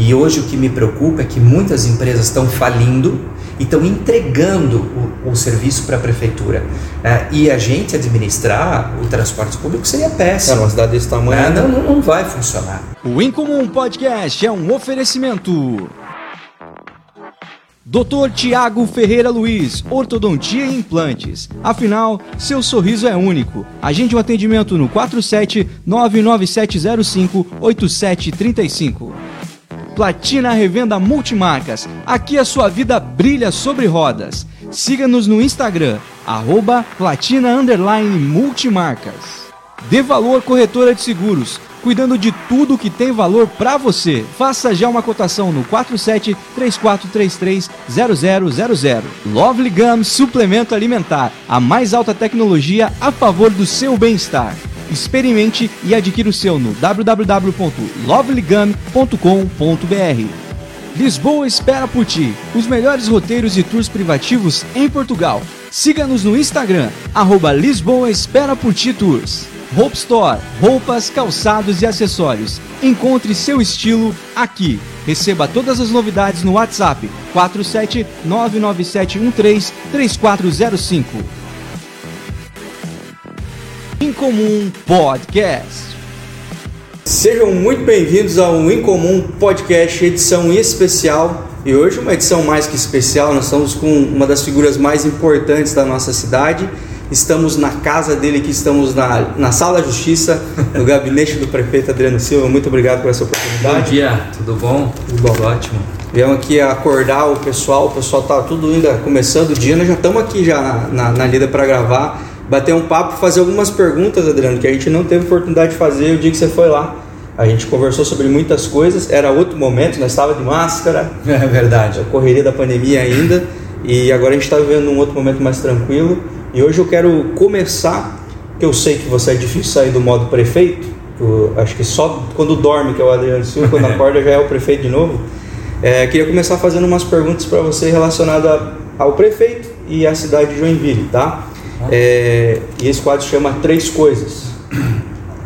E hoje o que me preocupa é que muitas empresas estão falindo e estão entregando o, o serviço para a prefeitura. É, e a gente administrar o transporte público seria péssimo. É, uma cidade desse tamanho. É, não, não, não vai funcionar. O Incomum Podcast é um oferecimento. Dr. Tiago Ferreira Luiz, Ortodontia e Implantes. Afinal, seu sorriso é único. Agende um atendimento no 47 99705 8735. Platina Revenda Multimarcas. Aqui a sua vida brilha sobre rodas. Siga-nos no Instagram, arroba Platina Multimarcas. Dê Valor Corretora de Seguros cuidando de tudo que tem valor para você. Faça já uma cotação no 47 3433 0000. Lovely Gum Suplemento Alimentar, a mais alta tecnologia a favor do seu bem-estar. Experimente e adquira o seu no www.lovelygum.com.br. Lisboa espera por ti. Os melhores roteiros e tours privativos em Portugal. Siga-nos no Instagram, arroba Lisboa Espera por Ti Tours. Hope Store, roupas, calçados e acessórios. Encontre seu estilo aqui. Receba todas as novidades no WhatsApp 47997133405. Incomum Podcast. Sejam muito bem-vindos ao Incomum Podcast, edição especial. E hoje uma edição mais que especial, nós estamos com uma das figuras mais importantes da nossa cidade Estamos na casa dele, que estamos na, na Sala da Justiça, no gabinete do prefeito Adriano Silva. Muito obrigado por essa oportunidade. Bom dia, tudo bom? Tudo bom. Ótimo. Viemos aqui acordar o pessoal, o pessoal tá tudo ainda começando o dia, nós já estamos aqui já na, na, na lida para gravar, bater um papo, fazer algumas perguntas, Adriano, que a gente não teve oportunidade de fazer o dia que você foi lá. A gente conversou sobre muitas coisas, era outro momento, nós estava de máscara. É verdade. A correria da pandemia ainda. E agora a gente está vivendo um outro momento mais tranquilo. E hoje eu quero começar, que eu sei que você é difícil sair do modo prefeito, eu acho que só quando dorme, que é o Adriano Silva, quando acorda já é o prefeito de novo. É, queria começar fazendo umas perguntas para você relacionadas ao prefeito e à cidade de Joinville, tá? É, e esse quadro chama Três Coisas.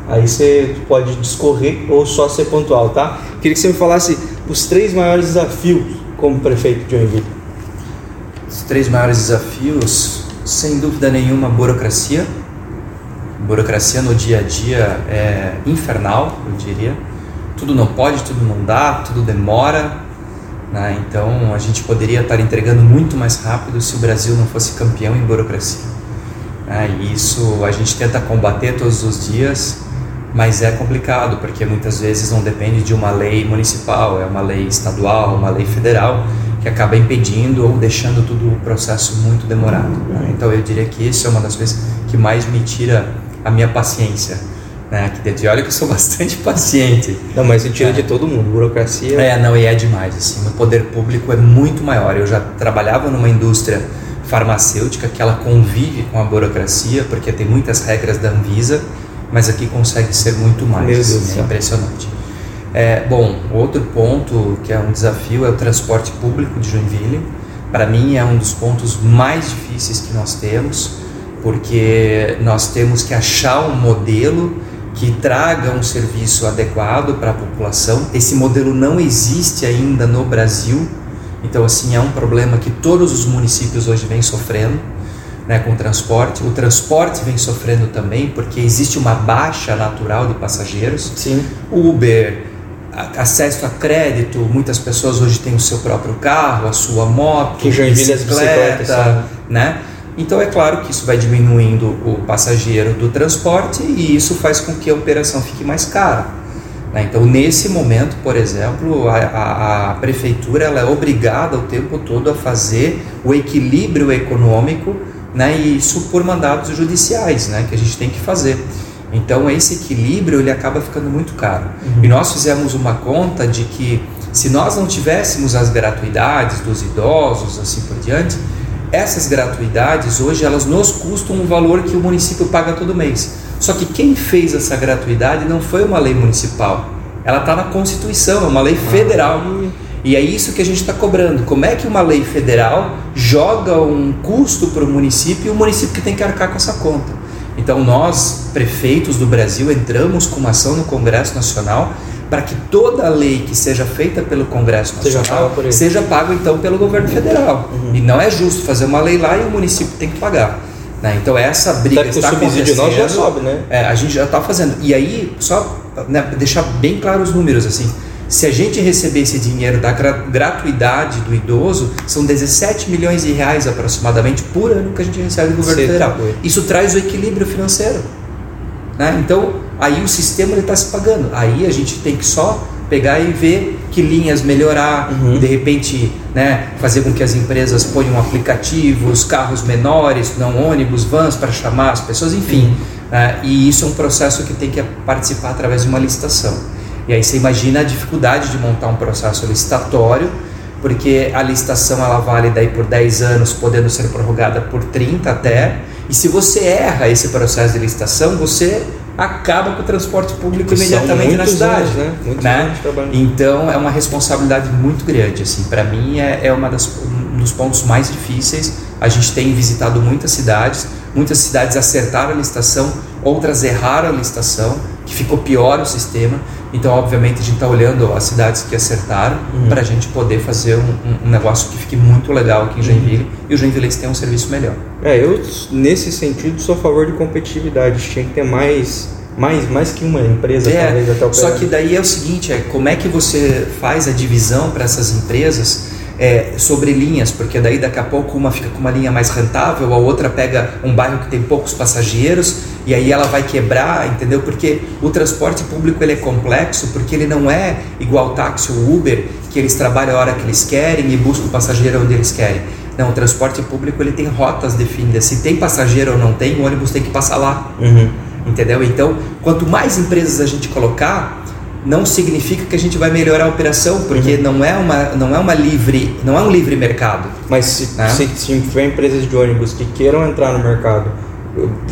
Aí você pode discorrer ou só ser pontual, tá? Queria que você me falasse os três maiores desafios como prefeito de Joinville. Os três maiores desafios sem dúvida nenhuma, burocracia. Burocracia no dia a dia é infernal, eu diria. Tudo não pode, tudo não dá, tudo demora. Né? Então, a gente poderia estar entregando muito mais rápido se o Brasil não fosse campeão em burocracia. Né? E isso a gente tenta combater todos os dias, mas é complicado, porque muitas vezes não depende de uma lei municipal, é uma lei estadual, uma lei federal que acaba impedindo ou deixando todo o processo muito demorado. Né? Então eu diria que isso é uma das coisas que mais me tira a minha paciência. Né, aqui dentro. E olha que eu sou bastante paciente. Não, mas tira é. de todo mundo, burocracia. É, não, e é demais. Assim, o poder público é muito maior. Eu já trabalhava numa indústria farmacêutica que ela convive com a burocracia, porque tem muitas regras da Anvisa, mas aqui consegue ser muito mais. Meu Deus assim, é impressionante. É, bom, outro ponto que é um desafio é o transporte público de Joinville. Para mim é um dos pontos mais difíceis que nós temos, porque nós temos que achar um modelo que traga um serviço adequado para a população. Esse modelo não existe ainda no Brasil, então assim é um problema que todos os municípios hoje vêm sofrendo. Né, com o transporte. O transporte vem sofrendo também porque existe uma baixa natural de passageiros. Sim. Uber, acesso a crédito, muitas pessoas hoje têm o seu próprio carro, a sua moto, que bicicleta, né? Então é claro que isso vai diminuindo o passageiro do transporte e isso faz com que a operação fique mais cara. Né? Então nesse momento, por exemplo, a, a, a prefeitura ela é obrigada o tempo todo a fazer o equilíbrio econômico, né? E isso por mandados judiciais, né? Que a gente tem que fazer. Então esse equilíbrio ele acaba ficando muito caro. Uhum. E nós fizemos uma conta de que se nós não tivéssemos as gratuidades dos idosos, assim por diante, essas gratuidades hoje elas nos custam um valor que o município paga todo mês. Só que quem fez essa gratuidade não foi uma lei municipal, ela está na Constituição, é uma lei federal. Ah. E é isso que a gente está cobrando. Como é que uma lei federal joga um custo para o município e o município que tem que arcar com essa conta? Então nós, prefeitos do Brasil, entramos com uma ação no Congresso Nacional para que toda a lei que seja feita pelo Congresso Nacional seja, seja pago então pelo governo federal. Uhum. E não é justo fazer uma lei lá e o município tem que pagar. Né? Então essa briga está o subsídio nosso já sobe, né? É, a gente já está fazendo. E aí, só né, deixar bem claro os números assim. Se a gente receber esse dinheiro da gratuidade do idoso, são 17 milhões de reais aproximadamente por ano que a gente recebe do governo federal. Isso traz o equilíbrio financeiro. Né? Então, aí o sistema está se pagando. Aí a gente tem que só pegar e ver que linhas melhorar, uhum. de repente né, fazer com que as empresas ponham aplicativos, carros menores, não ônibus, vans para chamar as pessoas, enfim. Né? e isso é um processo que tem que participar através de uma licitação. E aí você imagina a dificuldade de montar um processo licitatório, porque a licitação ela vale daí por 10 anos, podendo ser prorrogada por 30 até. E se você erra esse processo de licitação, você acaba com o transporte público que imediatamente na cidade, anos, né? né? Então é uma responsabilidade muito grande. Assim, para mim é, é uma das, um dos pontos mais difíceis. A gente tem visitado muitas cidades, muitas cidades acertaram a licitação, outras erraram a licitação, que ficou pior o sistema. Então, obviamente, a gente está olhando as cidades que acertaram uhum. para a gente poder fazer um, um, negócio que fique muito legal aqui em Joinville uhum. e o Joinville tem um serviço melhor. É, eu, nesse sentido, sou a favor de competitividade. Tinha que ter mais, mais, mais que uma empresa, é, talvez, até o Só que daí é o seguinte, é como é que você faz a divisão para essas empresas é, sobre linhas, porque daí daqui a pouco uma fica com uma linha mais rentável, a outra pega um bairro que tem poucos passageiros e aí ela vai quebrar, entendeu? Porque o transporte público ele é complexo, porque ele não é igual táxi ou Uber, que eles trabalham a hora que eles querem e buscam o passageiro onde eles querem. Não, o transporte público ele tem rotas definidas. Se tem passageiro ou não tem, o ônibus tem que passar lá. Uhum. Entendeu? Então, quanto mais empresas a gente colocar, não significa que a gente vai melhorar a operação, porque uhum. não é uma não é uma livre não é um livre mercado. Mas se, né? se, se tiver empresas de ônibus que queiram entrar no mercado,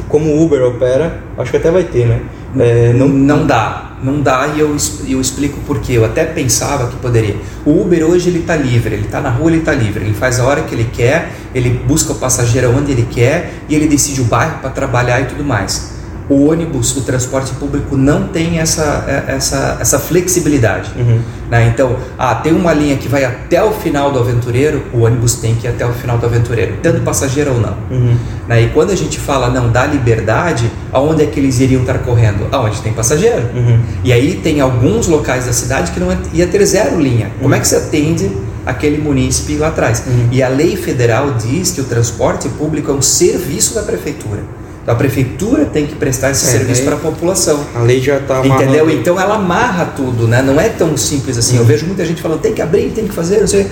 como o Uber opera, acho que até vai ter, né? É, não, não dá, não dá e eu, eu explico por quê. Eu até pensava que poderia. O Uber hoje ele está livre, ele está na rua, ele está livre, ele faz a hora que ele quer, ele busca o passageiro onde ele quer e ele decide o bairro para trabalhar e tudo mais o ônibus, o transporte público não tem essa, é, essa, essa flexibilidade. Uhum. Né? Então, ah, tem uma linha que vai até o final do aventureiro, o ônibus tem que ir até o final do aventureiro, tendo passageiro ou não. Uhum. Né? E quando a gente fala não dá liberdade, aonde é que eles iriam estar correndo? Aonde tem passageiro. Uhum. E aí tem alguns locais da cidade que não ia ter zero linha. Como é que você atende aquele munícipe lá atrás? Uhum. E a lei federal diz que o transporte público é um serviço da prefeitura. A prefeitura tem que prestar esse é, serviço para a população. A lei já está Entendeu? Então ela amarra tudo, né? Não é tão simples assim. Uhum. Eu vejo muita gente falando, tem que abrir, tem que fazer, não sei.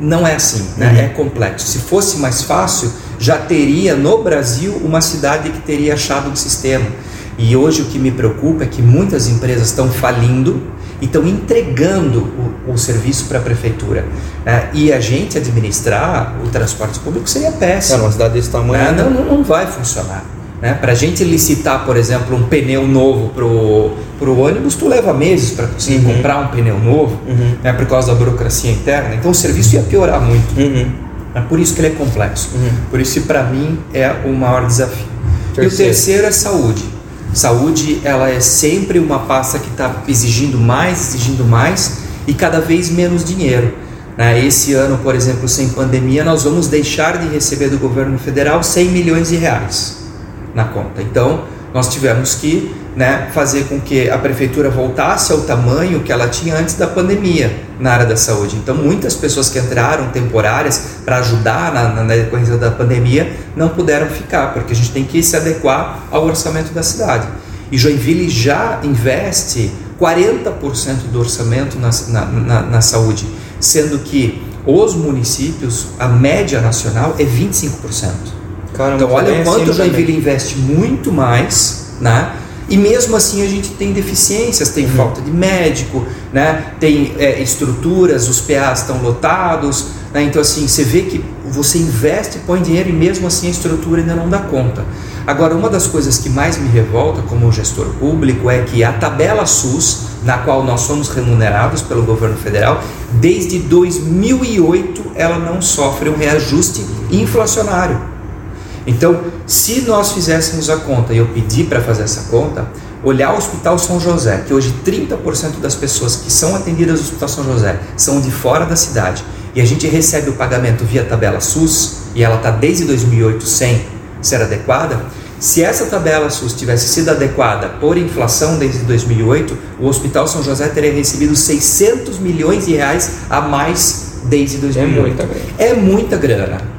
Não é assim, né? Uhum. É complexo. Se fosse mais fácil, já teria no Brasil uma cidade que teria achado o sistema. E hoje o que me preocupa é que muitas empresas estão falindo e estão entregando o, o serviço para a prefeitura. Né? E a gente administrar o transporte público seria péssimo. É, uma cidade desse tamanho. Né? Não, não, não vai funcionar. Né? Para a gente licitar, por exemplo, um pneu novo para o ônibus, tu leva meses para conseguir uhum. comprar um pneu novo, uhum. né? por causa da burocracia interna. Então o serviço ia piorar muito. Uhum. É por isso que ele é complexo. Uhum. Por isso, para mim, é o maior desafio. Terceiro. E o terceiro é saúde. Saúde, ela é sempre uma pasta que está exigindo mais, exigindo mais e cada vez menos dinheiro. Né? Esse ano, por exemplo, sem pandemia, nós vamos deixar de receber do governo federal 100 milhões de reais na conta. Então, nós tivemos que né, fazer com que a prefeitura voltasse ao tamanho que ela tinha antes da pandemia na área da saúde. Então, muitas pessoas que entraram temporárias para ajudar na, na decorrência da pandemia não puderam ficar, porque a gente tem que se adequar ao orçamento da cidade. E Joinville já investe 40% do orçamento na, na, na, na saúde, sendo que os municípios, a média nacional é 25%. Então olha o quanto Joinville também. investe muito mais, né? E mesmo assim a gente tem deficiências, tem uhum. falta de médico, né? tem é, estruturas, os PAs estão lotados. Né? Então, assim, você vê que você investe, põe dinheiro e mesmo assim a estrutura ainda não dá conta. Agora, uma das coisas que mais me revolta como gestor público é que a tabela SUS, na qual nós somos remunerados pelo governo federal, desde 2008 ela não sofre um reajuste inflacionário. Então, se nós fizéssemos a conta e eu pedi para fazer essa conta, olhar o Hospital São José, que hoje 30% das pessoas que são atendidas no Hospital São José são de fora da cidade, e a gente recebe o pagamento via tabela SUS, e ela está desde 2008 sem ser adequada, se essa tabela SUS tivesse sido adequada por inflação desde 2008, o Hospital São José teria recebido 600 milhões de reais a mais desde 2008. É muita grana. É muita grana.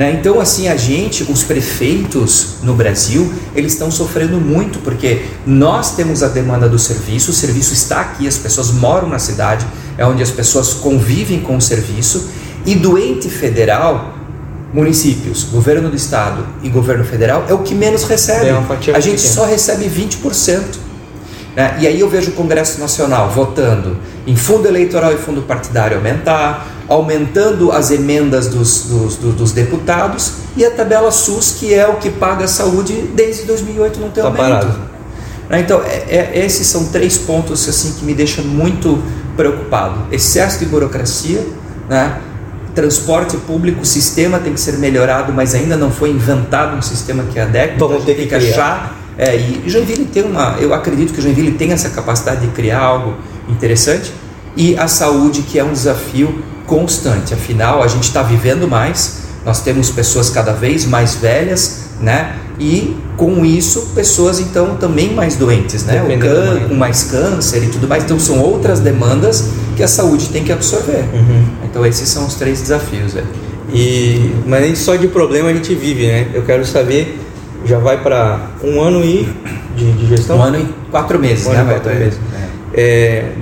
Né? Então, assim, a gente, os prefeitos no Brasil, eles estão sofrendo muito porque nós temos a demanda do serviço, o serviço está aqui, as pessoas moram na cidade, é onde as pessoas convivem com o serviço, e do ente federal, municípios, governo do estado e governo federal, é o que menos recebe. É a gente pequena. só recebe 20%. Né? E aí eu vejo o Congresso Nacional votando em fundo eleitoral e fundo partidário aumentar, aumentando as emendas dos, dos, dos, deputados e a tabela SUS, que é o que paga a saúde desde 2008, não tem tá aumento. Parado. Né? Então, é, é, esses são três pontos assim que me deixam muito preocupado: excesso de burocracia, né? transporte público, o sistema tem que ser melhorado, mas ainda não foi inventado um sistema que é adequa. Vamos ter que, que achar. É, e Joinville tem uma, eu acredito que Joinville tem essa capacidade de criar algo interessante e a saúde que é um desafio constante. Afinal, a gente está vivendo mais, nós temos pessoas cada vez mais velhas, né? E com isso, pessoas então também mais doentes, né? Can, com mais câncer e tudo mais. Então são outras demandas que a saúde tem que absorver. Uhum. Então esses são os três desafios. Velho. E mas nem só de problema a gente vive, né? Eu quero saber, já vai para um ano e de, de, gestão? Um ano e quatro meses, um né? Quatro meses. É,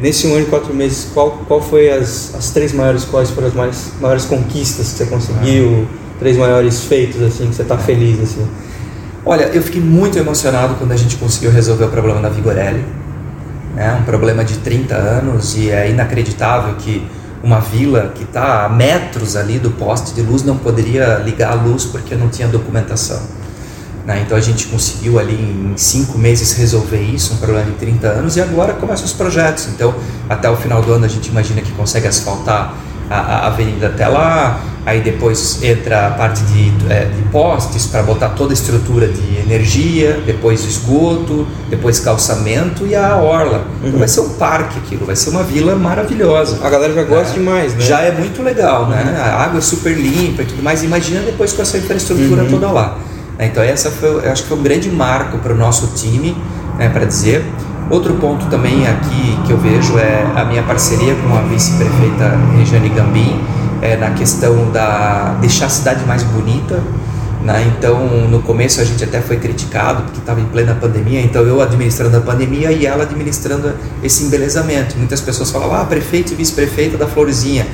nesse um ano e quatro meses, qual, qual foi as, as três maiores, quais foram as mais, maiores conquistas que você conseguiu, ah. três maiores feitos, assim, que você está feliz, assim? Olha, eu fiquei muito emocionado quando a gente conseguiu resolver o problema da Vigorelli, né? um problema de 30 anos e é inacreditável que uma vila que está a metros ali do poste de luz não poderia ligar a luz porque não tinha documentação. Né? Então a gente conseguiu ali em cinco meses resolver isso, um problema de 30 anos, e agora começam os projetos. Então até o final do ano a gente imagina que consegue asfaltar a, a avenida até lá, aí depois entra a parte de, é, de postes para botar toda a estrutura de energia, depois esgoto, depois calçamento e a orla. Então uhum. vai ser um parque aquilo, vai ser uma vila maravilhosa. A galera já gosta é. demais, né? Já é muito legal, né? uhum. né? A água é super limpa e tudo mais. Imagina depois com essa infraestrutura uhum. toda lá. Né? Então essa foi, eu acho que foi um grande marco para o nosso time, né, para dizer. Outro ponto também aqui que eu vejo é a minha parceria com a vice-prefeita Regiane Gambim, é, na questão da deixar a cidade mais bonita. Né? Então, no começo a gente até foi criticado porque estava em plena pandemia, então eu administrando a pandemia e ela administrando esse embelezamento. Muitas pessoas falam, ah, prefeito e vice-prefeita da Florzinha.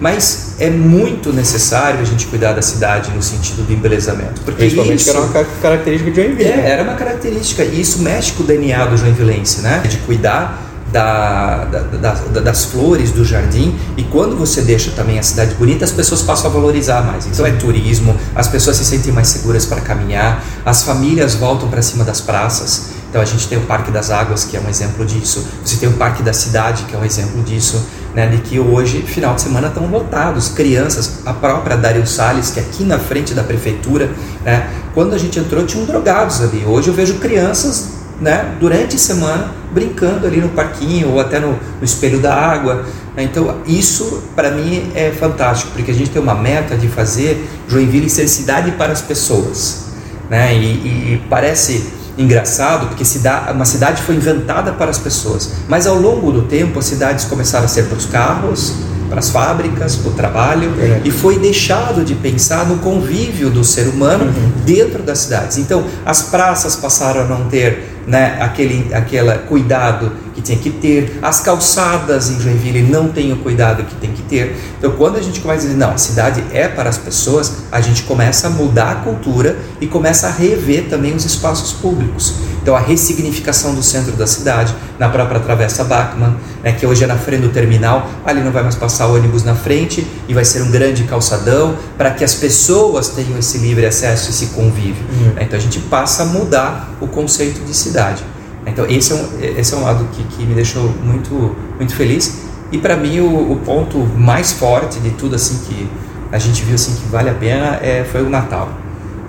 Mas é muito necessário a gente cuidar da cidade no sentido do embelezamento. Porque Principalmente isso, era uma característica de Joinville. É, né? era uma característica. E isso mexe com o DNA do joinvilense, né? De cuidar da, da, da, das flores do jardim e quando você deixa também a cidade bonita, as pessoas passam a valorizar mais. Então é turismo, as pessoas se sentem mais seguras para caminhar, as famílias voltam para cima das praças. Então a gente tem o Parque das Águas, que é um exemplo disso. Você tem o Parque da Cidade, que é um exemplo disso né, de que hoje, final de semana, estão lotados, crianças, a própria Dario Salles, que é aqui na frente da prefeitura, né, quando a gente entrou tinham drogados ali, hoje eu vejo crianças né, durante a semana brincando ali no parquinho ou até no, no espelho da água, né, então isso para mim é fantástico, porque a gente tem uma meta de fazer Joinville ser cidade para as pessoas, né, e, e parece engraçado porque cidade, uma cidade foi inventada para as pessoas, mas ao longo do tempo as cidades começaram a ser para os carros, para as fábricas, para o trabalho é. e foi deixado de pensar no convívio do ser humano uhum. dentro das cidades. Então as praças passaram a não ter né, aquele aquela cuidado que tinha que ter, as calçadas em Joinville não têm o cuidado que tem que ter. Então, quando a gente começa a dizer, não, a cidade é para as pessoas, a gente começa a mudar a cultura e começa a rever também os espaços públicos. Então, a ressignificação do centro da cidade, na própria Travessa Bachmann, né, que hoje é na frente do terminal, ali não vai mais passar ônibus na frente e vai ser um grande calçadão para que as pessoas tenham esse livre acesso, esse convívio. Uhum. Então, a gente passa a mudar o conceito de cidade. Então esse é um, esse é um lado que, que me deixou muito, muito feliz. E para mim o, o, ponto mais forte de tudo assim que a gente viu assim que vale a pena é, foi o Natal.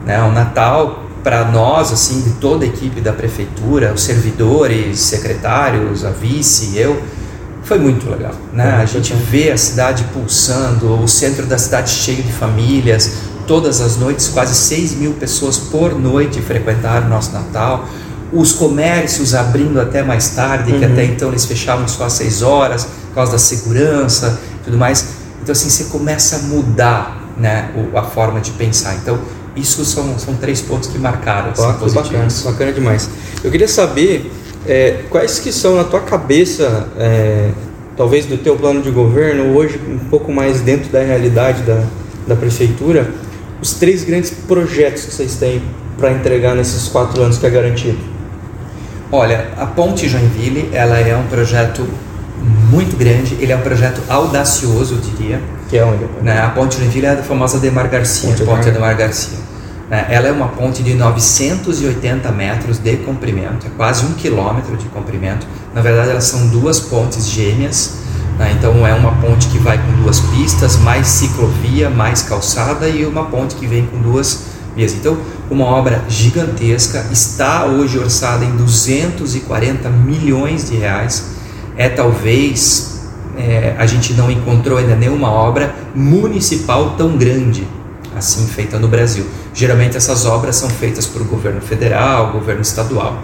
Né? O Natal para nós, assim, de toda a equipe da prefeitura, os servidores, secretários, a vice, eu, foi muito legal. Né? a gente vê a cidade pulsando, o centro da cidade cheio de famílias, todas as noites, quase 6 mil pessoas por noite frequentaram o nosso Natal. Os comércios abrindo até mais tarde, uhum. que até então eles fechavam só às 6 horas, por causa da segurança tudo mais. Então, assim, você começa a mudar né, a forma de pensar. Então, isso são, são três pontos que marcaram. Assim, bacana, bacana demais. Eu queria saber é, quais que são na tua cabeça, é, talvez do teu plano de governo, hoje um pouco mais dentro da realidade da, da prefeitura, os três grandes projetos que vocês têm para entregar nesses quatro anos que é garantido? Olha, a Ponte Joinville, ela é um projeto muito grande, ele é um projeto audacioso, eu diria. Que é onde? Né? A Ponte Joinville é a famosa Demar Garcia, Ponte, Ponte Ademar Garcia. Né? Ela é uma ponte de 980 metros de comprimento, é quase um quilômetro de comprimento. Na verdade, elas são duas pontes gêmeas, né? então é uma ponte que vai com duas pistas, mais ciclovia, mais calçada e uma ponte que vem com duas Então, uma obra gigantesca, está hoje orçada em 240 milhões de reais. É talvez é, a gente não encontrou ainda nenhuma obra municipal tão grande assim feita no Brasil. Geralmente essas obras são feitas por governo federal, governo estadual.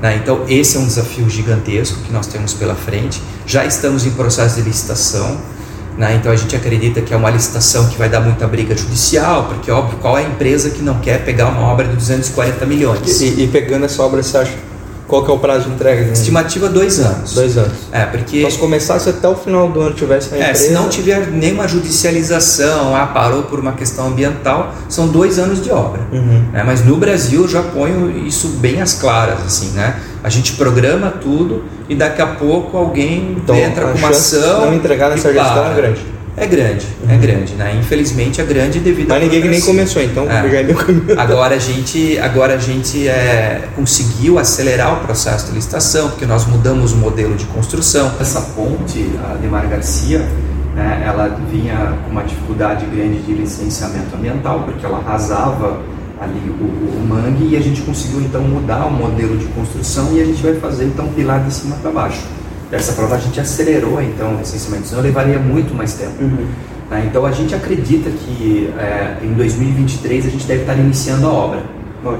Né? Então esse é um desafio gigantesco que nós temos pela frente. Já estamos em processo de licitação. Né? Então a gente acredita que é uma licitação que vai dar muita briga judicial, porque óbvio qual é a empresa que não quer pegar uma obra de 240 milhões? E, e pegando essa obra, você acha qual que é o prazo de entrega? Né? Estimativa dois anos. Dois anos. É, porque... Então se começasse até o final do ano tivesse a empresa... É, se não tiver nenhuma judicialização, ah, parou por uma questão ambiental, são dois anos de obra. Uhum. É, mas no Brasil eu já ponho isso bem às claras, assim, né? A gente programa tudo e daqui a pouco alguém então, entra com uma ação... não entregar nessa gestão é grande. É grande, é uhum. é grande, né? Infelizmente é grande devido Mas ninguém nem começou, então é. já é meu caminho. Agora a gente, agora a gente é, conseguiu acelerar o processo de licitação, porque nós mudamos o modelo de construção. Essa ponte, a Demar Garcia, né, ela vinha com uma dificuldade grande de licenciamento ambiental, porque ela arrasava ali o, o mangue e a gente conseguiu então mudar o modelo de construção e a gente vai fazer então pilar de cima para baixo. Dessa prova a gente acelerou então o licenciamento, senão levaria muito mais tempo. Uhum. Né? Então a gente acredita que é, em 2023 a gente deve estar iniciando a obra.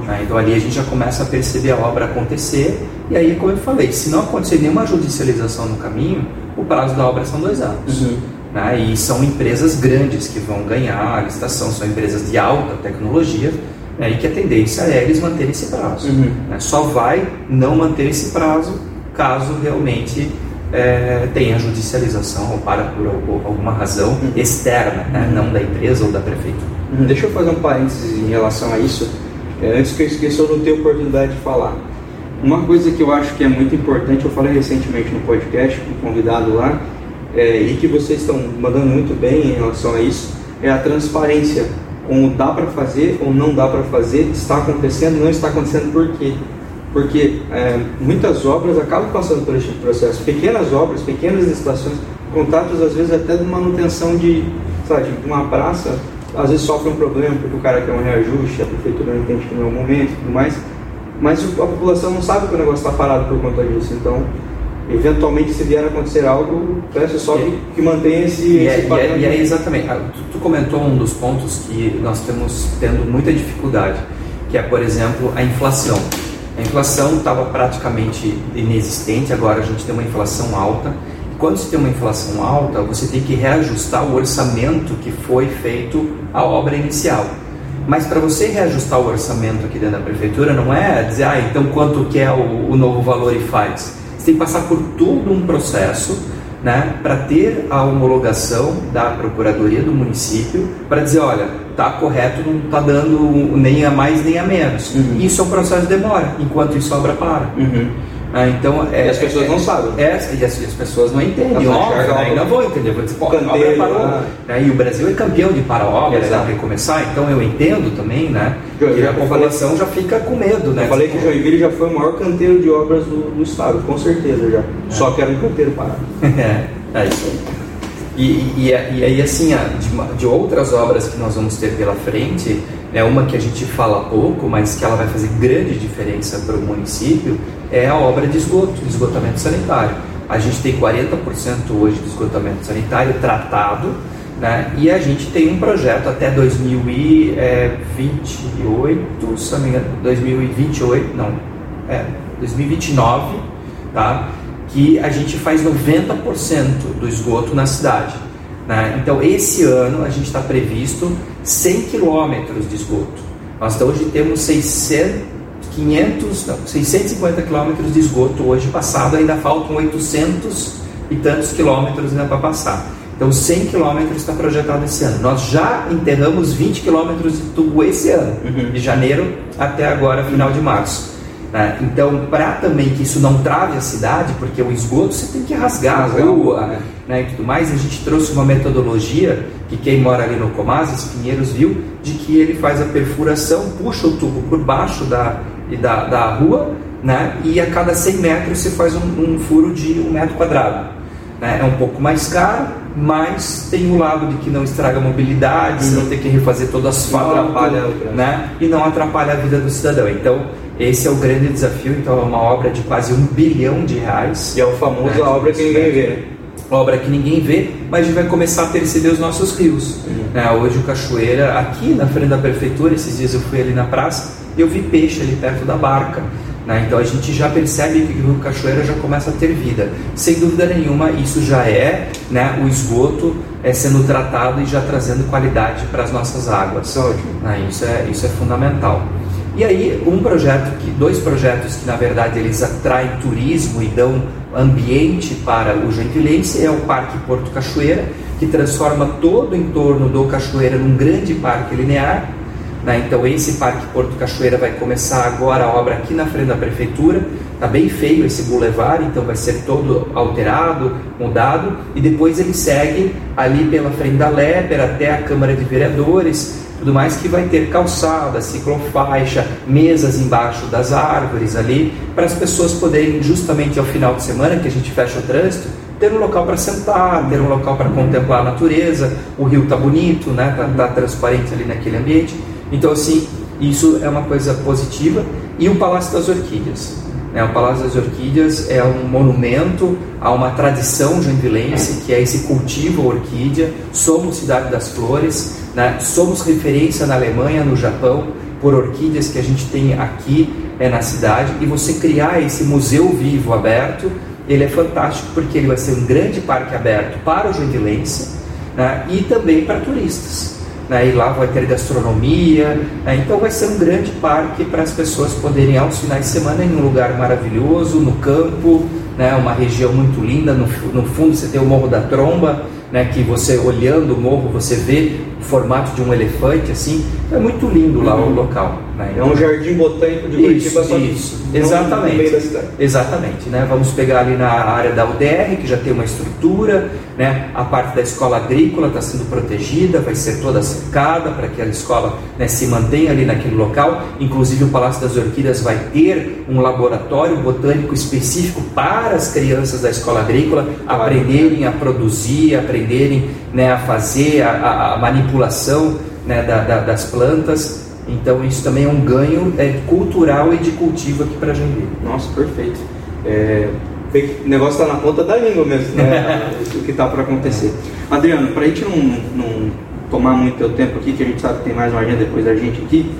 Né? Então ali a gente já começa a perceber a obra acontecer e aí, como eu falei, se não acontecer nenhuma judicialização no caminho, o prazo da obra são dois anos. Uhum. Né? E são empresas grandes que vão ganhar a licitação, são empresas de alta tecnologia né? e que a tendência é eles manterem esse prazo. Uhum. Né? Só vai não manter esse prazo caso realmente é, tenha judicialização ou para por alguma razão uhum. externa, né? não da empresa ou da prefeitura. Uhum. Deixa eu fazer um parênteses em relação a isso, é, antes que eu esqueça, eu não tenho oportunidade de falar. Uma coisa que eu acho que é muito importante, eu falei recentemente no podcast com um convidado lá, é, e que vocês estão mandando muito bem em relação a isso, é a transparência. Como dá para fazer ou não dá para fazer, está acontecendo, não está acontecendo por quê? Porque é, muitas obras acabam passando por este processo. Pequenas obras, pequenas licitações, contratos às vezes até de manutenção de, sabe, de uma praça, às vezes sofre um problema porque o cara quer um reajuste, a prefeitura não entende que não é o momento e tudo mais, mas a população não sabe que o negócio está parado por conta disso. Então, eventualmente, se vier a acontecer algo, peço só que, que mantenha esse, e esse é, e, é, e é exatamente. Ah, tu, tu comentou um dos pontos que nós temos tendo muita dificuldade, que é, por exemplo, a inflação. A inflação estava praticamente inexistente, agora a gente tem uma inflação alta. Quando você tem uma inflação alta, você tem que reajustar o orçamento que foi feito a obra inicial. Mas para você reajustar o orçamento aqui dentro da prefeitura, não é dizer, ah, então quanto que é o, o novo valor e faz. Você tem que passar por todo um processo né, para ter a homologação da Procuradoria do município para dizer, olha, está correto, não está dando nem a mais nem a menos. Uhum. Isso é um processo de demora, enquanto isso a obra para. Uhum. Ah, então, é, e as pessoas é, não sabem. É, e as, as, pessoas não entendem. Óbvio, né? ainda vou entender. Vou dizer, pô, obra parou. Né? E o Brasil é campeão de parar obras, né? recomeçar, então eu entendo também, né? Eu, que a população falei, já fica com medo, né? Eu falei que Joinville já foi o maior canteiro de obras do, do estado, com certeza já. É. Só que era um canteiro parado. é, é isso aí. E, e, e aí, assim, de, de, outras obras que nós vamos ter pela frente, é uma que a gente fala pouco, mas que ela vai fazer grande diferença para o município, é a obra de esgoto, de esgotamento sanitário. A gente tem 40% hoje de esgotamento sanitário tratado, né? E a gente tem um projeto até 2028, se não me engano, 2028, não, é, 2029, tá? que a gente faz 90% do esgoto na cidade. Né? Então, esse ano a gente está previsto 100 quilômetros de esgoto. Nós hoje temos 600, 500, não, 650 quilômetros de esgoto hoje passado, ainda faltam 800 e tantos quilômetros né, para passar. Então, 100 quilômetros está projetado esse ano. Nós já enterramos 20 quilômetros de tubo esse ano, uhum. de janeiro até agora, final de março. Né? Então, para também que isso não trave a cidade, porque o esgoto você tem que rasgar a rua né? né? e tudo mais, a gente trouxe uma metodologia que quem mora ali no Comás, Pinheiros, viu, de que ele faz a perfuração, puxa o tubo por baixo da, da, da rua né? e a cada 100 metros você faz um, um furo de um metro quadrado. Né? É um pouco mais caro, mas tem o lado de que não estraga a mobilidade, uhum. você não tem que refazer o asfalto, atrapalha, né? e não atrapalha a vida do cidadão. Então, esse é o grande desafio, então é uma obra de quase um bilhão de reais. E é o famoso né? obra que ninguém vê, né? Obra que ninguém vê, mas a gente vai começar a perceber os nossos rios. Uhum. Né? Hoje o Cachoeira, aqui na frente da prefeitura, esses dias eu fui ali na praça, eu vi peixe ali perto da barca. Né? Então a gente já percebe que o Rio Cachoeira já começa a ter vida. Sem dúvida nenhuma, isso já é né, o esgoto é, sendo tratado e já trazendo qualidade para as nossas águas. Né? Isso, é, isso é fundamental. E aí, um projeto, que, dois projetos que na verdade eles atraem turismo e dão ambiente para o Joinvilense é o Parque Porto Cachoeira, que transforma todo o entorno do Cachoeira num grande parque linear. Né? Então, esse Parque Porto Cachoeira vai começar agora a obra aqui na frente da prefeitura. Está bem feio esse boulevard, então vai ser todo alterado, mudado. E depois ele segue ali pela frente da Leper até a Câmara de Vereadores tudo mais que vai ter calçada, ciclofaixa, mesas embaixo das árvores ali, para as pessoas poderem justamente ao final de semana que a gente fecha o trânsito, ter um local para sentar, ter um local para contemplar a natureza, o rio tá bonito, né? Tá, tá transparente ali naquele ambiente. Então assim, isso é uma coisa positiva. E o Palácio das Orquídeas. Né? O Palácio das Orquídeas é um monumento a uma tradição joinvilense, que é esse cultivo orquídea. Somos cidade das flores, né? Somos referência na Alemanha, no Japão, por orquídeas que a gente tem aqui é, na cidade. E você criar esse museu vivo aberto, ele é fantástico porque ele vai ser um grande parque aberto para o joinvilense né? e também para turistas. Né? E lá vai ter gastronomia, né? então vai ser um grande parque para as pessoas poderem aos finais de semana em um lugar maravilhoso, no campo, né? uma região muito linda. No, no fundo você tem o Morro da Tromba, né, que você olhando o morro você vê formato de um elefante assim é muito lindo lá uhum. o local né? é um jardim botânico de Curitiba isso, isso. exatamente exatamente né vamos pegar ali na área da UDR que já tem uma estrutura né a parte da escola agrícola está sendo protegida vai ser toda cercada para que a escola né, se mantenha ali naquele local inclusive o Palácio das Orquídeas vai ter um laboratório botânico específico para as crianças da escola agrícola aprenderem a produzir aprenderem né, a fazer a, a manipulação né, da, da, das plantas. Então isso também é um ganho é, cultural e de cultivo aqui para Joinville. Nossa, perfeito. É, o negócio está na ponta da língua mesmo, né? o que está para acontecer. Adriano, para a gente não, não tomar muito teu tempo aqui, que a gente sabe que tem mais uma agenda depois da gente aqui,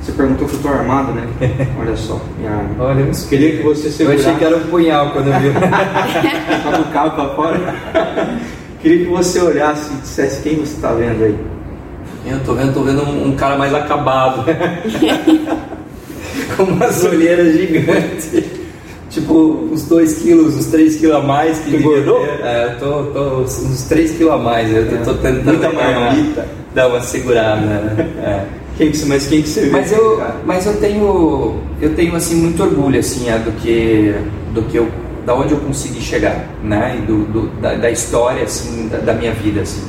você perguntou que eu estou armado, né? Olha só, minha arma. Olha, eu queria que você segurasse. Eu achei que era um punhal quando eu vi. Só do cabo para fora. Queria que você olhasse e dissesse quem você está vendo aí. Eu estou vendo, tô vendo um, um, cara mais acabado. Com umas olheiras gigantes. tipo, uns 2 quilos, uns 3 quilos a mais. Que engordou? É, eu tô, tô uns 3 quilos a mais. Eu tô, tô tentando Muita marmita. dar uma segurada. Né? É. Quem que, mas quem que você vê? Mas eu, mas eu tenho, eu tenho assim muito orgulho assim, é, do que, do que eu da onde eu consegui chegar, né? E do, do da, da, história assim da, da, minha vida assim.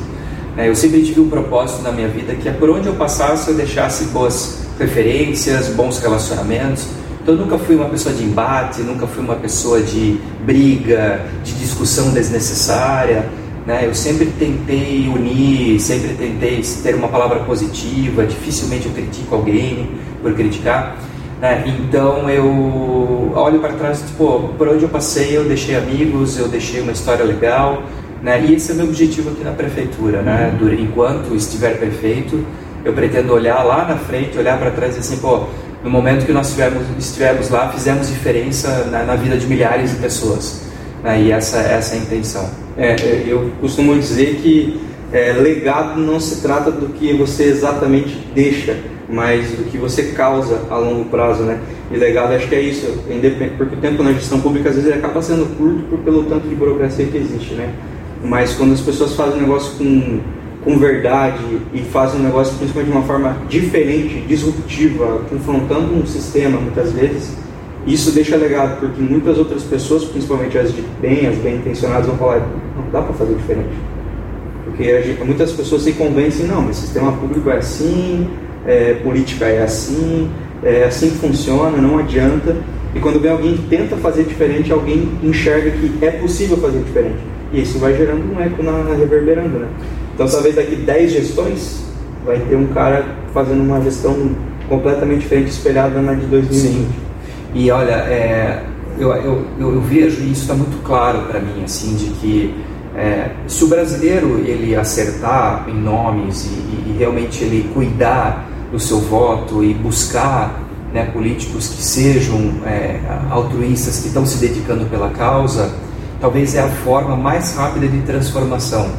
É, eu sempre tive um propósito na minha vida que é por onde eu passasse eu deixasse boas referências, bons relacionamentos. Então eu nunca fui uma pessoa de embate, nunca fui uma pessoa de briga, de discussão desnecessária. né? Eu sempre tentei unir, sempre tentei ter uma palavra positiva, dificilmente eu critico alguém por criticar. Né? Então eu olho para trás, tipo, por onde eu passei eu deixei amigos, eu deixei uma história legal, né? E esse é o meu objetivo aqui na prefeitura, né? Enquanto estiver perfeito, eu pretendo olhar lá na frente, olhar para trás e assim, pô, no momento que nós estivermos, estivermos lá, fizemos diferença na, na vida de milhares de pessoas. Né? E essa, essa é a intenção. É, é, eu costumo dizer que é, legado não se trata do que você exatamente deixa, mas do que você causa a longo prazo, né? E legado acho que é isso, porque o tempo na gestão pública às vezes acaba sendo curto por, pelo tanto de burocracia que existe, né? Mas quando as pessoas fazem um negócio com, com verdade e fazem um negócio principalmente de uma forma diferente, disruptiva, confrontando um sistema muitas vezes, isso deixa legado, porque muitas outras pessoas, principalmente as de bem, as bem intencionadas, vão falar: não dá para fazer diferente. Porque gente, muitas pessoas se convencem: não, mas sistema público é assim, é, política é assim, é assim que funciona, não adianta. E quando vem alguém que tenta fazer diferente, alguém enxerga que é possível fazer diferente. E isso vai gerando um eco na, na reverberando, né? Então, talvez daqui 10 gestões, vai ter um cara fazendo uma gestão completamente diferente, espelhada na de 2020. Sim. E olha, é, eu, eu, eu, vejo, e isso está muito claro para mim, assim, de que é, se o brasileiro ele acertar em nomes e, e, realmente ele cuidar do seu voto e buscar né, políticos que sejam é, altruístas, que estão se dedicando pela causa, talvez é a forma mais rápida de transformação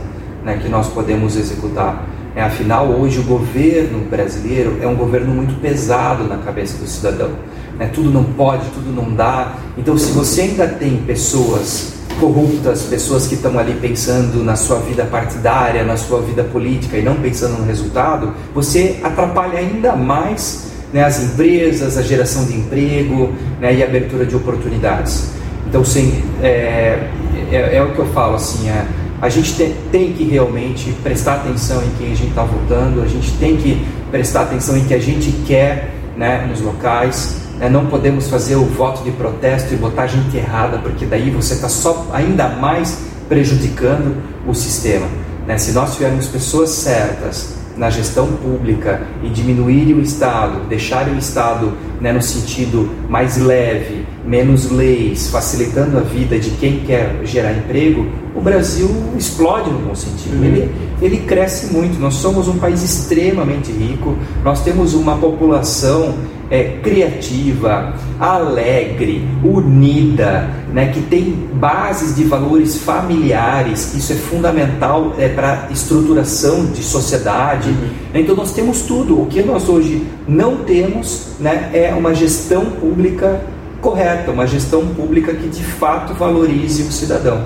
né, que nós podemos executar. É, afinal, hoje o governo brasileiro é um governo muito pesado na cabeça do cidadão né? tudo não pode, tudo não dá. Então, se você ainda tem pessoas corruptas, pessoas que estão ali pensando na sua vida partidária, na sua vida política e não pensando no resultado, você atrapalha ainda mais né, as empresas, a geração de emprego né, e a abertura de oportunidades. Então, sim, é, é, é o que eu falo assim. É, a gente tem, tem, que realmente prestar atenção em quem a gente está votando, a gente tem que prestar atenção em que a gente quer né, nos locais, é, não podemos fazer o voto de protesto e botar gente errada, porque daí você está só ainda mais prejudicando o sistema. Né? Se nós tivermos pessoas certas na gestão pública e diminuir o Estado, deixar o Estado né, no sentido mais leve, menos leis, facilitando a vida de quem quer gerar emprego, o Brasil explode no bom sentido. Uhum. Ele, ele cresce muito. Nós somos um país extremamente rico, nós temos uma população é, criativa, alegre, unida, né, que tem bases de valores familiares, isso é fundamental é, para a estruturação de sociedade. Uhum. Então nós temos tudo. O que nós hoje não temos né, é uma gestão pública correta, uma gestão pública que de fato valorize o cidadão.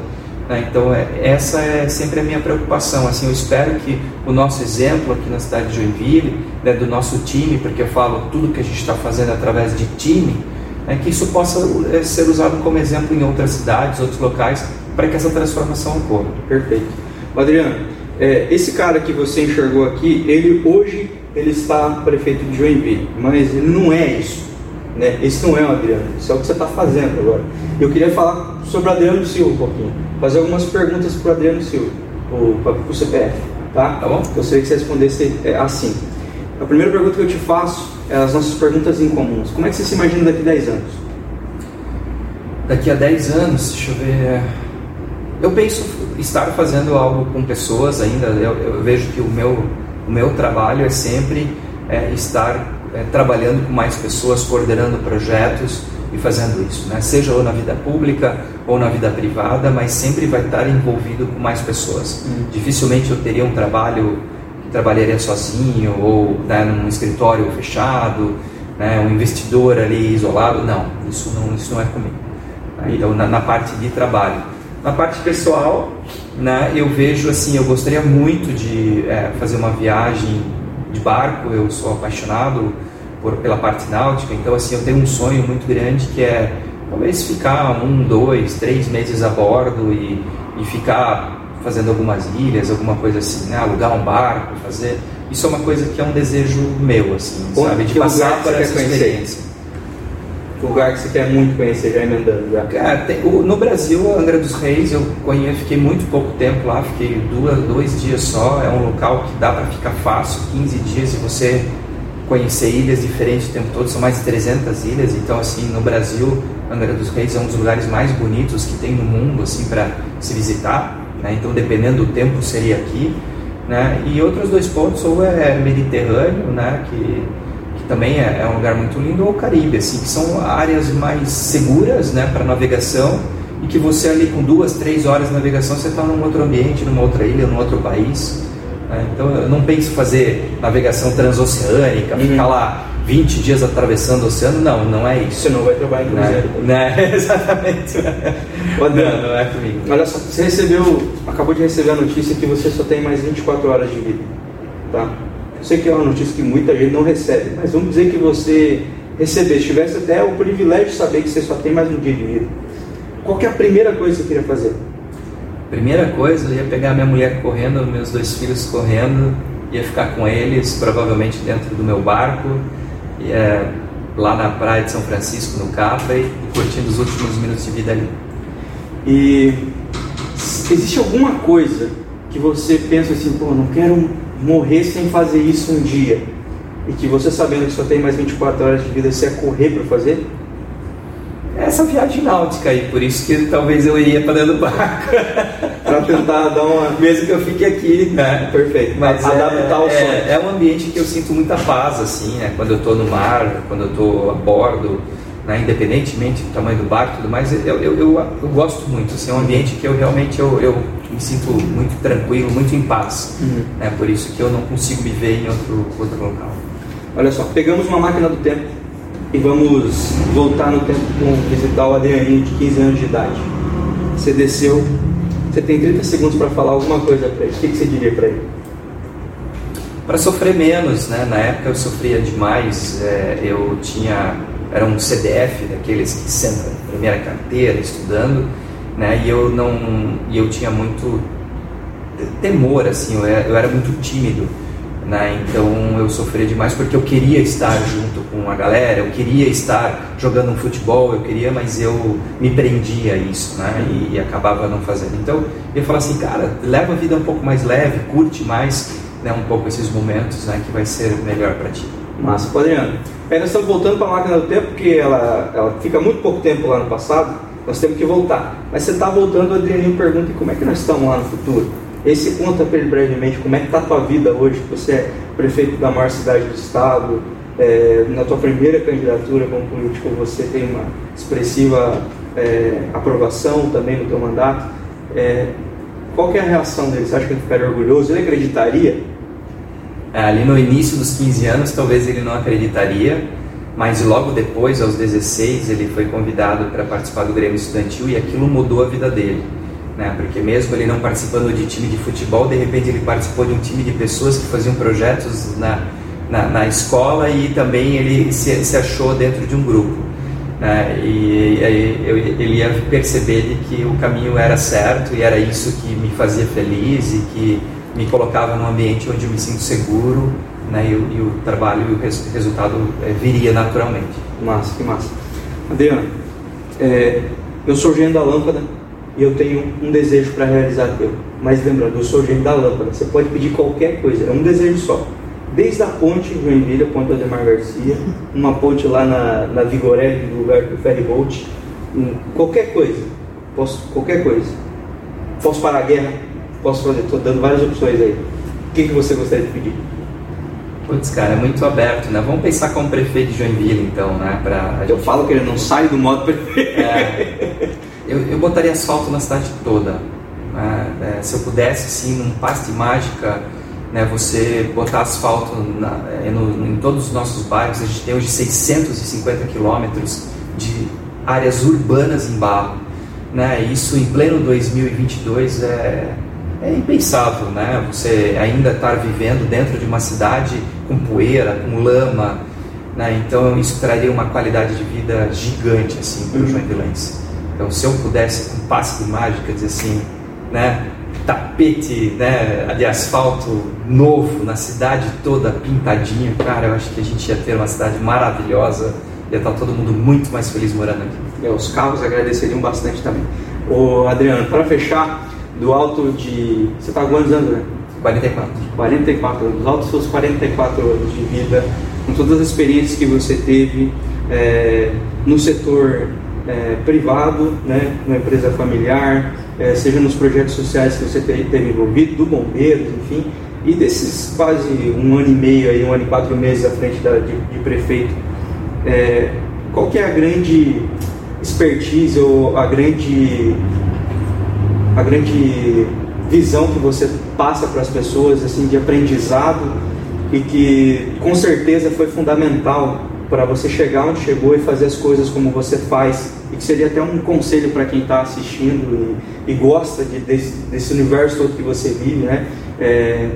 Né? Então, é, essa é sempre a minha preocupação. Assim, eu espero que o nosso exemplo aqui na cidade de Joinville, né, do nosso time, porque eu falo tudo que a gente está fazendo através de time, é que isso possa é, ser usado como exemplo em outras cidades, outros locais, para que essa transformação ocorra. Perfeito. Adriano, é, esse cara que você enxergou aqui, ele hoje ele está prefeito de Joinville, mas ele não é isso. Né? Esse não é o Adriano, isso é o que você está fazendo agora. Eu queria falar sobre o Adriano Silva um pouquinho, fazer algumas perguntas para o Adriano Silva, para o CPF, tá? Tá bom? Eu sei que você respondesse é, assim. A primeira pergunta que eu te faço é as nossas perguntas incomuns. Como é que você se imagina daqui a 10 anos? Daqui a 10 anos, deixa eu ver. Eu penso estar fazendo algo com pessoas ainda. Eu, eu vejo que o meu, o meu trabalho é sempre é, estar é, trabalhando com mais pessoas, coordenando projetos e fazendo isso, né? seja ou na vida pública ou na vida privada, mas sempre vai estar envolvido com mais pessoas. Hum. Dificilmente eu teria um trabalho que trabalharia sozinho ou né, num escritório fechado, né, um investidor ali isolado. Não, isso não, isso não é comigo. Né? Então, na, na, parte de trabalho. Na parte pessoal, né, eu vejo assim, eu gostaria muito de é, fazer uma viagem de barco, eu sou apaixonado por, pela parte náutica, então assim, eu tenho um sonho muito grande que é talvez ficar um, dois, três meses a bordo e, e ficar fazendo algumas ilhas, alguma coisa assim, né? alugar um barco, fazer. Isso é uma coisa que é um desejo meu, assim, sabe? De passar por essa experiência. Lugar que você quer muito conhecer, já emendando? Já? Cara, tem, o, no Brasil, a Angra dos Reis, eu conheço, fiquei muito pouco tempo lá, fiquei duas, dois dias só. É um local que dá para ficar fácil, 15 dias, e você conhecer ilhas diferentes o tempo todo. São mais de 300 ilhas, então, assim, no Brasil, Angra dos Reis é um dos lugares mais bonitos que tem no mundo, assim, para se visitar. Né? Então, dependendo do tempo, seria aqui. Né? E outros dois pontos, ou é Mediterrâneo, né? que também é, é, um lugar muito lindo, ou o Caribe, assim, que são áreas mais seguras né, para navegação e que você ali com duas, três horas de navegação você está num outro ambiente, numa outra ilha, num outro país. Né? Então eu não penso fazer navegação transoceânica, uhum. ficar lá 20 dias atravessando o oceano, não, não é isso. Você não vai trabalhar em né? cruzeiro. Né? né? Exatamente. não, não é comigo. Olha só, você recebeu, acabou de receber a notícia que você só tem mais 24 horas de vida. Tá? Sei que é uma notícia que muita gente não recebe, mas vamos dizer que você recebesse, tivesse até o privilégio de saber que você só tem mais um dia de vida. Qual é a primeira coisa que você queria fazer? Primeira coisa, eu ia pegar minha mulher correndo, meus dois filhos correndo, ia ficar com eles, provavelmente dentro do meu barco, ia lá na praia de São Francisco, no Capri, e curtindo os últimos minutos de vida ali. E existe alguma coisa que você pensa assim, pô, não quero morrer sem fazer isso um dia, e que você sabendo que só tem mais 24 horas de vida, você ia correr para fazer? Essa viagem náutica aí, por isso que talvez eu iria para dentro do barco. para tentar dar uma. Mesmo que eu fique aqui, né? Perfeito. Mas adaptar o é, sonho. É, é um ambiente que eu sinto muita paz, assim, né? Quando eu estou no mar, quando eu estou a bordo, né? independentemente do tamanho do barco e tudo mais, eu, eu, eu, eu, gosto muito. Assim, é um ambiente que eu realmente eu, eu me sinto muito tranquilo, muito em paz. Uhum. É por isso que eu não consigo me ver em outro, outro local. Olha só, pegamos uma máquina do tempo e vamos voltar no tempo com visitar o Adrianinho de 15 anos de idade. Você desceu, você tem 30 segundos para falar alguma coisa para ele. O que, que você diria para ele? Para sofrer menos, né? Na época eu sofria demais. É, eu tinha era um CDF daqueles que sentam na primeira carteira estudando né? E eu não, e eu tinha muito temor, assim, eu era, eu era muito tímido, né? Então eu sofria demais porque eu queria estar junto com a galera, eu queria estar jogando um futebol, eu queria, mas eu me prendia a isso, né? E, e acabava não fazendo. Então eu falava assim, cara, leva a vida um pouco mais leve, curte mais, né? Um pouco esses momentos, né? Que vai ser melhor para ti. Massa, Adriano. Aí nós estamos voltando para a máquina do tempo, porque ela, ela fica muito pouco tempo lá no passado nós temos que voltar. Mas você está voltando, o Adrianinho pergunta, como é que nós estamos lá no futuro? Esse conta para ele brevemente como é que está a tua vida hoje, você é prefeito da maior cidade do estado, é, na tua primeira candidatura como político você tem uma expressiva é, aprovação também no teu mandato. É, qual é a reação dele? Você acha que ele ficaria orgulhoso? Ele acreditaria? É, ali no início dos 15 anos, talvez ele não acreditaria, mas logo depois, aos 16, ele foi convidado para participar do Grêmio Estudantil e aquilo mudou a vida dele. Né? Porque mesmo ele não participando de time de futebol, de repente ele participou de um time de pessoas que faziam projetos na, na, na escola e também ele se, se achou dentro de um grupo. Né? E, aí ele ia perceber que o caminho era certo e era isso que me fazia feliz e que me colocava num ambiente onde eu me sinto seguro né, e, e o trabalho e o res, resultado é, viria naturalmente. Massa, que massa. Adriano, é, eu sou gênio da lâmpada e eu tenho um desejo para realizar teu. Mas lembrando, eu sou gênio da lâmpada, você pode pedir qualquer coisa, é um desejo só. Desde a ponte em Joinville, a ponte Ademar Garcia, uma ponte lá na, na Vigorelli, no lugar do ferry boat, qualquer coisa, posso, qualquer coisa. Posso parar a guerra, posso fazer, estou dando várias opções aí. O que, que você gostaria de pedir? Putz, cara, é muito aberto, né? Vamos pensar como prefeito de Joinville, então, né? Pra eu falo que ele não sai do modo prefeito. É, eu, eu botaria asfalto na cidade toda. Né? É, se eu pudesse, sim, num passe de mágica, né, você botar asfalto na, é, no, em todos os nossos bairros. A gente tem hoje 650 quilômetros de áreas urbanas em barro. Né? Isso em pleno 2022 é é impensável, né? Você ainda estar vivendo dentro de uma cidade com poeira, com lama, né? Então isso traria uma qualidade de vida gigante assim para o uhum. Joinvilense. Então se eu pudesse com passe de mágica dizer assim, né? Tapete, né? De asfalto novo na cidade toda pintadinho, cara, eu acho que a gente ia ter uma cidade maravilhosa ia estar todo mundo muito mais feliz morando aqui. É, os carros agradeceriam bastante também. Ô Adriano, para fechar, do alto de. Você está quantos anos, né? 44. 44 anos. Dos altos seus 44 anos de vida, com todas as experiências que você teve é, no setor é, privado, né, na empresa familiar, é, seja nos projetos sociais que você teve envolvido, do bombeiros, enfim, e desses quase um ano e meio, aí, um ano e quatro meses à frente da, de, de prefeito, é, qual que é a grande expertise ou a grande a grande visão que você passa para as pessoas assim de aprendizado e que com certeza foi fundamental para você chegar onde chegou e fazer as coisas como você faz e que seria até um conselho para quem está assistindo e, e gosta de, desse, desse, universo todo que você vive, né? É,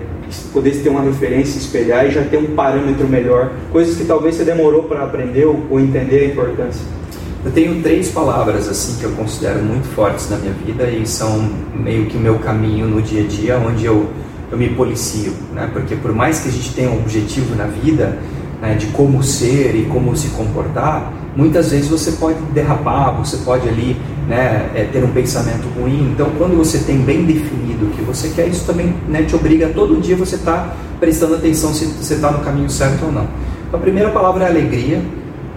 poder ter uma referência, espelhar e já ter um parâmetro melhor, coisas que talvez você demorou para aprender ou, ou entender a importância. Eu tenho três palavras assim que eu considero muito fortes na minha vida e são meio que o meu caminho no dia a dia, onde eu, eu me policio, né? Porque por mais que a gente tenha um objetivo na vida, né, de como ser e como se comportar, muitas vezes você pode derrapar, você pode ali né, é, ter um pensamento ruim. Então, quando você tem bem definido o que você quer, isso também né, te obriga todo dia você estar tá prestando atenção se você está no caminho certo ou não. Então, a primeira palavra é alegria.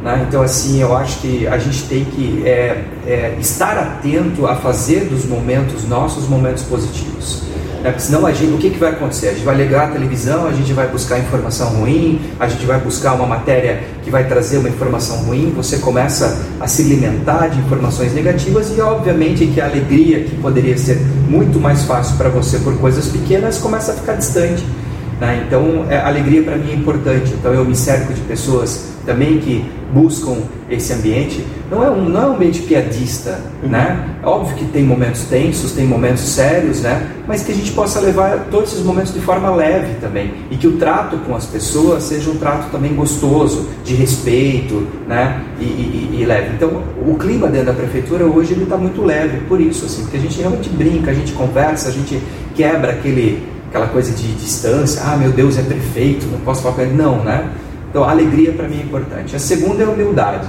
Né? Então, assim, eu acho que a gente tem que é, é, estar atento a fazer dos momentos nossos momentos positivos. Né? Porque senão a gente, o que, que vai acontecer? A gente vai ligar a televisão, a gente vai buscar informação ruim, a gente vai buscar uma matéria que vai trazer uma informação ruim, você começa a se alimentar de informações negativas e, obviamente, que a alegria que poderia ser muito mais fácil para você por coisas pequenas começa a ficar distante. Né? Então, é, a alegria para mim é importante. Então, eu me cerco de pessoas também que buscam esse ambiente. Não é um, não é um ambiente piadista, uhum. né? É óbvio que tem momentos tensos, tem momentos sérios, né? Mas que a gente possa levar todos esses momentos de forma leve também. E que o trato com as pessoas seja um trato também gostoso, de respeito, né? E, e, e leve. Então, o clima dentro da prefeitura hoje ele está muito leve, por isso, assim, porque a gente realmente brinca, a gente conversa, a gente quebra aquele aquela coisa de distância, ah, meu Deus, é prefeito, não posso falar com ele. Não, né? Então, a alegria para mim é importante. A segunda é a humildade.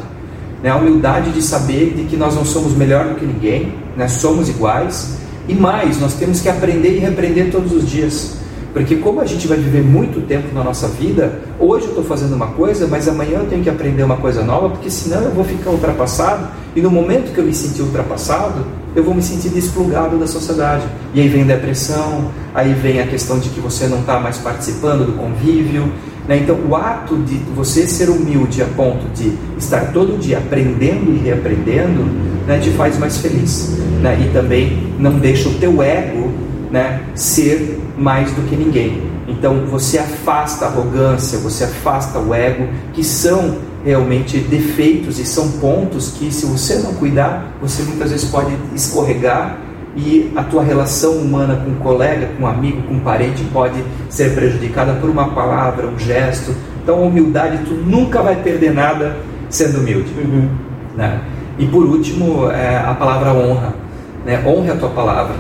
Né? A humildade de saber de que nós não somos melhor do que ninguém, né? somos iguais. E mais, nós temos que aprender e repreender todos os dias. Porque como a gente vai viver muito tempo na nossa vida, hoje eu estou fazendo uma coisa, mas amanhã eu tenho que aprender uma coisa nova, porque senão eu vou ficar ultrapassado, e no momento que eu me sentir ultrapassado, eu vou me sentir desplugado da sociedade. E aí vem depressão, aí vem a questão de que você não está mais participando do convívio. Né? Então, o ato de você ser humilde a ponto de estar todo dia aprendendo e reaprendendo, né, te faz mais feliz. Né? E também não deixa o teu ego né, ser mais do que ninguém. Então você afasta a arrogância, você afasta o ego, que são realmente defeitos e são pontos que, se você não cuidar, você muitas vezes pode escorregar e a tua relação humana com um colega, com um amigo, com um parente pode ser prejudicada por uma palavra, um gesto. Então, a humildade, tu nunca vai perder nada sendo humilde. Uhum. Né? E por último, é a palavra honra. Né? Honre a tua palavra.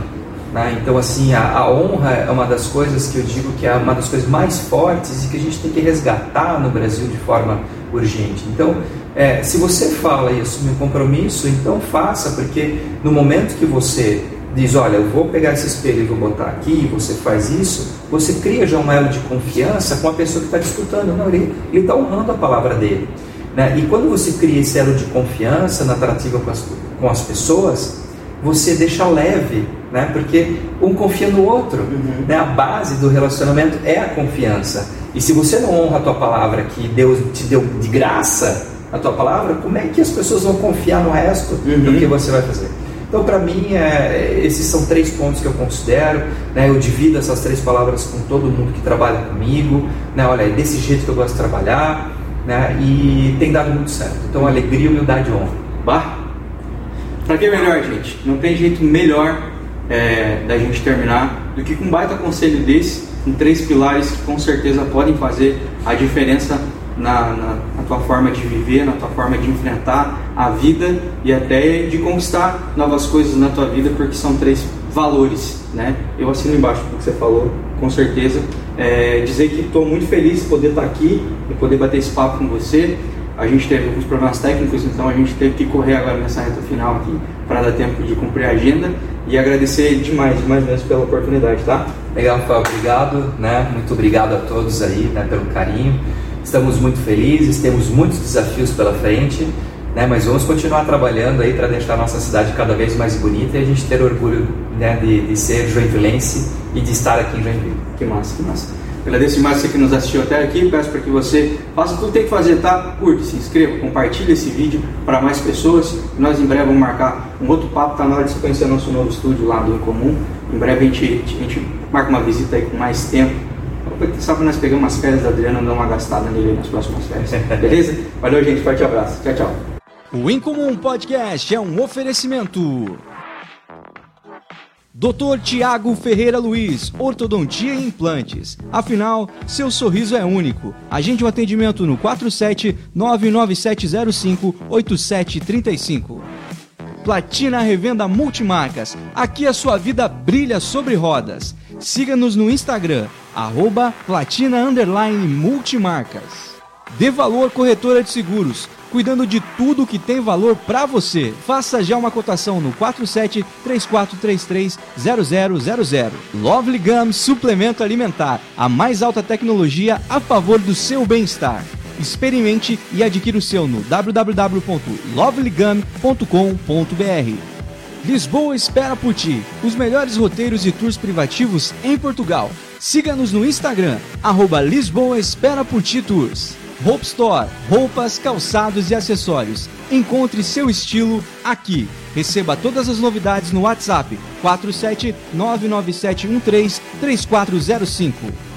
Né? Então, assim, a, a, honra é uma das coisas que eu digo que é uma das coisas mais fortes e que a gente tem que resgatar no Brasil de forma urgente. Então, é, se você fala e assume um compromisso, então faça, porque no momento que você diz, olha, eu vou pegar esse espelho e vou botar aqui, você faz isso, você cria já um elo de confiança com a pessoa que está disputando. Não, ele está honrando a palavra dele. Né? E quando você cria esse elo de confiança na tratativa com as, com as pessoas, você deixa leve, né? porque um confia no outro. Uhum. Né? A base do relacionamento é a confiança. E se você não honra a tua palavra, que Deus te deu de graça a tua palavra, como é que as pessoas vão confiar no resto uhum. do que você vai fazer? Então, para mim, é, esses são três pontos que eu considero. Né? Eu divido essas três palavras com todo mundo que trabalha comigo. Né? Olha, é desse jeito que eu gosto de trabalhar. Né? E tem dado muito certo. Então, alegria, humildade e honra. Para que melhor, gente? Não tem jeito melhor é, da gente terminar do que com um baita conselho desse, com três pilares que com certeza podem fazer a diferença na, na, na, tua forma de viver, na tua forma de enfrentar a vida e até de conquistar novas coisas na tua vida, porque são três valores, né? Eu assino embaixo do que você falou, com certeza. É, dizer que estou muito feliz de poder estar aqui e poder bater esse papo com você. A gente teve alguns problemas técnicos, então a gente teve que correr agora nessa reta final aqui para dar tempo de cumprir a agenda e agradecer demais, demais mesmo pela oportunidade, tá? Legal, Rafael, obrigado, né? Muito obrigado a todos aí, né, pelo carinho. Estamos muito felizes, temos muitos desafios pela frente, né? Mas vamos continuar trabalhando aí para deixar a nossa cidade cada vez mais bonita e a gente ter orgulho né, de, de ser joinvilense e de estar aqui em Joinville. Que massa, que massa. Agradeço demais você que nos assistiu até aqui. Peço para que você faça tudo que tem que fazer, tá? Curte, se inscreva, compartilhe esse vídeo para mais pessoas. Nós em breve vamos marcar um outro papo. Tá na hora de você conhecer nosso novo estúdio lá do Incomum. Em breve a gente, a gente marca uma visita aí com mais tempo. Só para nós pegar umas férias da Adriana e dar uma gastada nele nas próximas férias. Beleza? Valeu, gente. Forte abraço. Tchau, tchau. O Incomum Podcast é um oferecimento. Dr. Tiago Ferreira Luiz, Ortodontia e Implantes. Afinal, seu sorriso é único. Agende um atendimento no 47 99705 8735. Platina Revenda Multimarcas. Aqui a sua vida brilha sobre rodas. Siga-nos no Instagram, arroba platina multimarcas. Dê Valor Corretora de Seguros cuidando de tudo que tem valor para você. Faça já uma cotação no 47 3433 0000. Lovely Gum Suplemento Alimentar, a mais alta tecnologia a favor do seu bem-estar. Experimente e adquira o seu no www.lovelygum.com.br. Lisboa espera por ti. Os melhores roteiros e tours privativos em Portugal. Siga-nos no Instagram, arroba Lisboa Espera por Ti Tours. Hope Store, roupas, calçados e acessórios. Encontre seu estilo aqui. Receba todas as novidades no WhatsApp 47 99713 3405.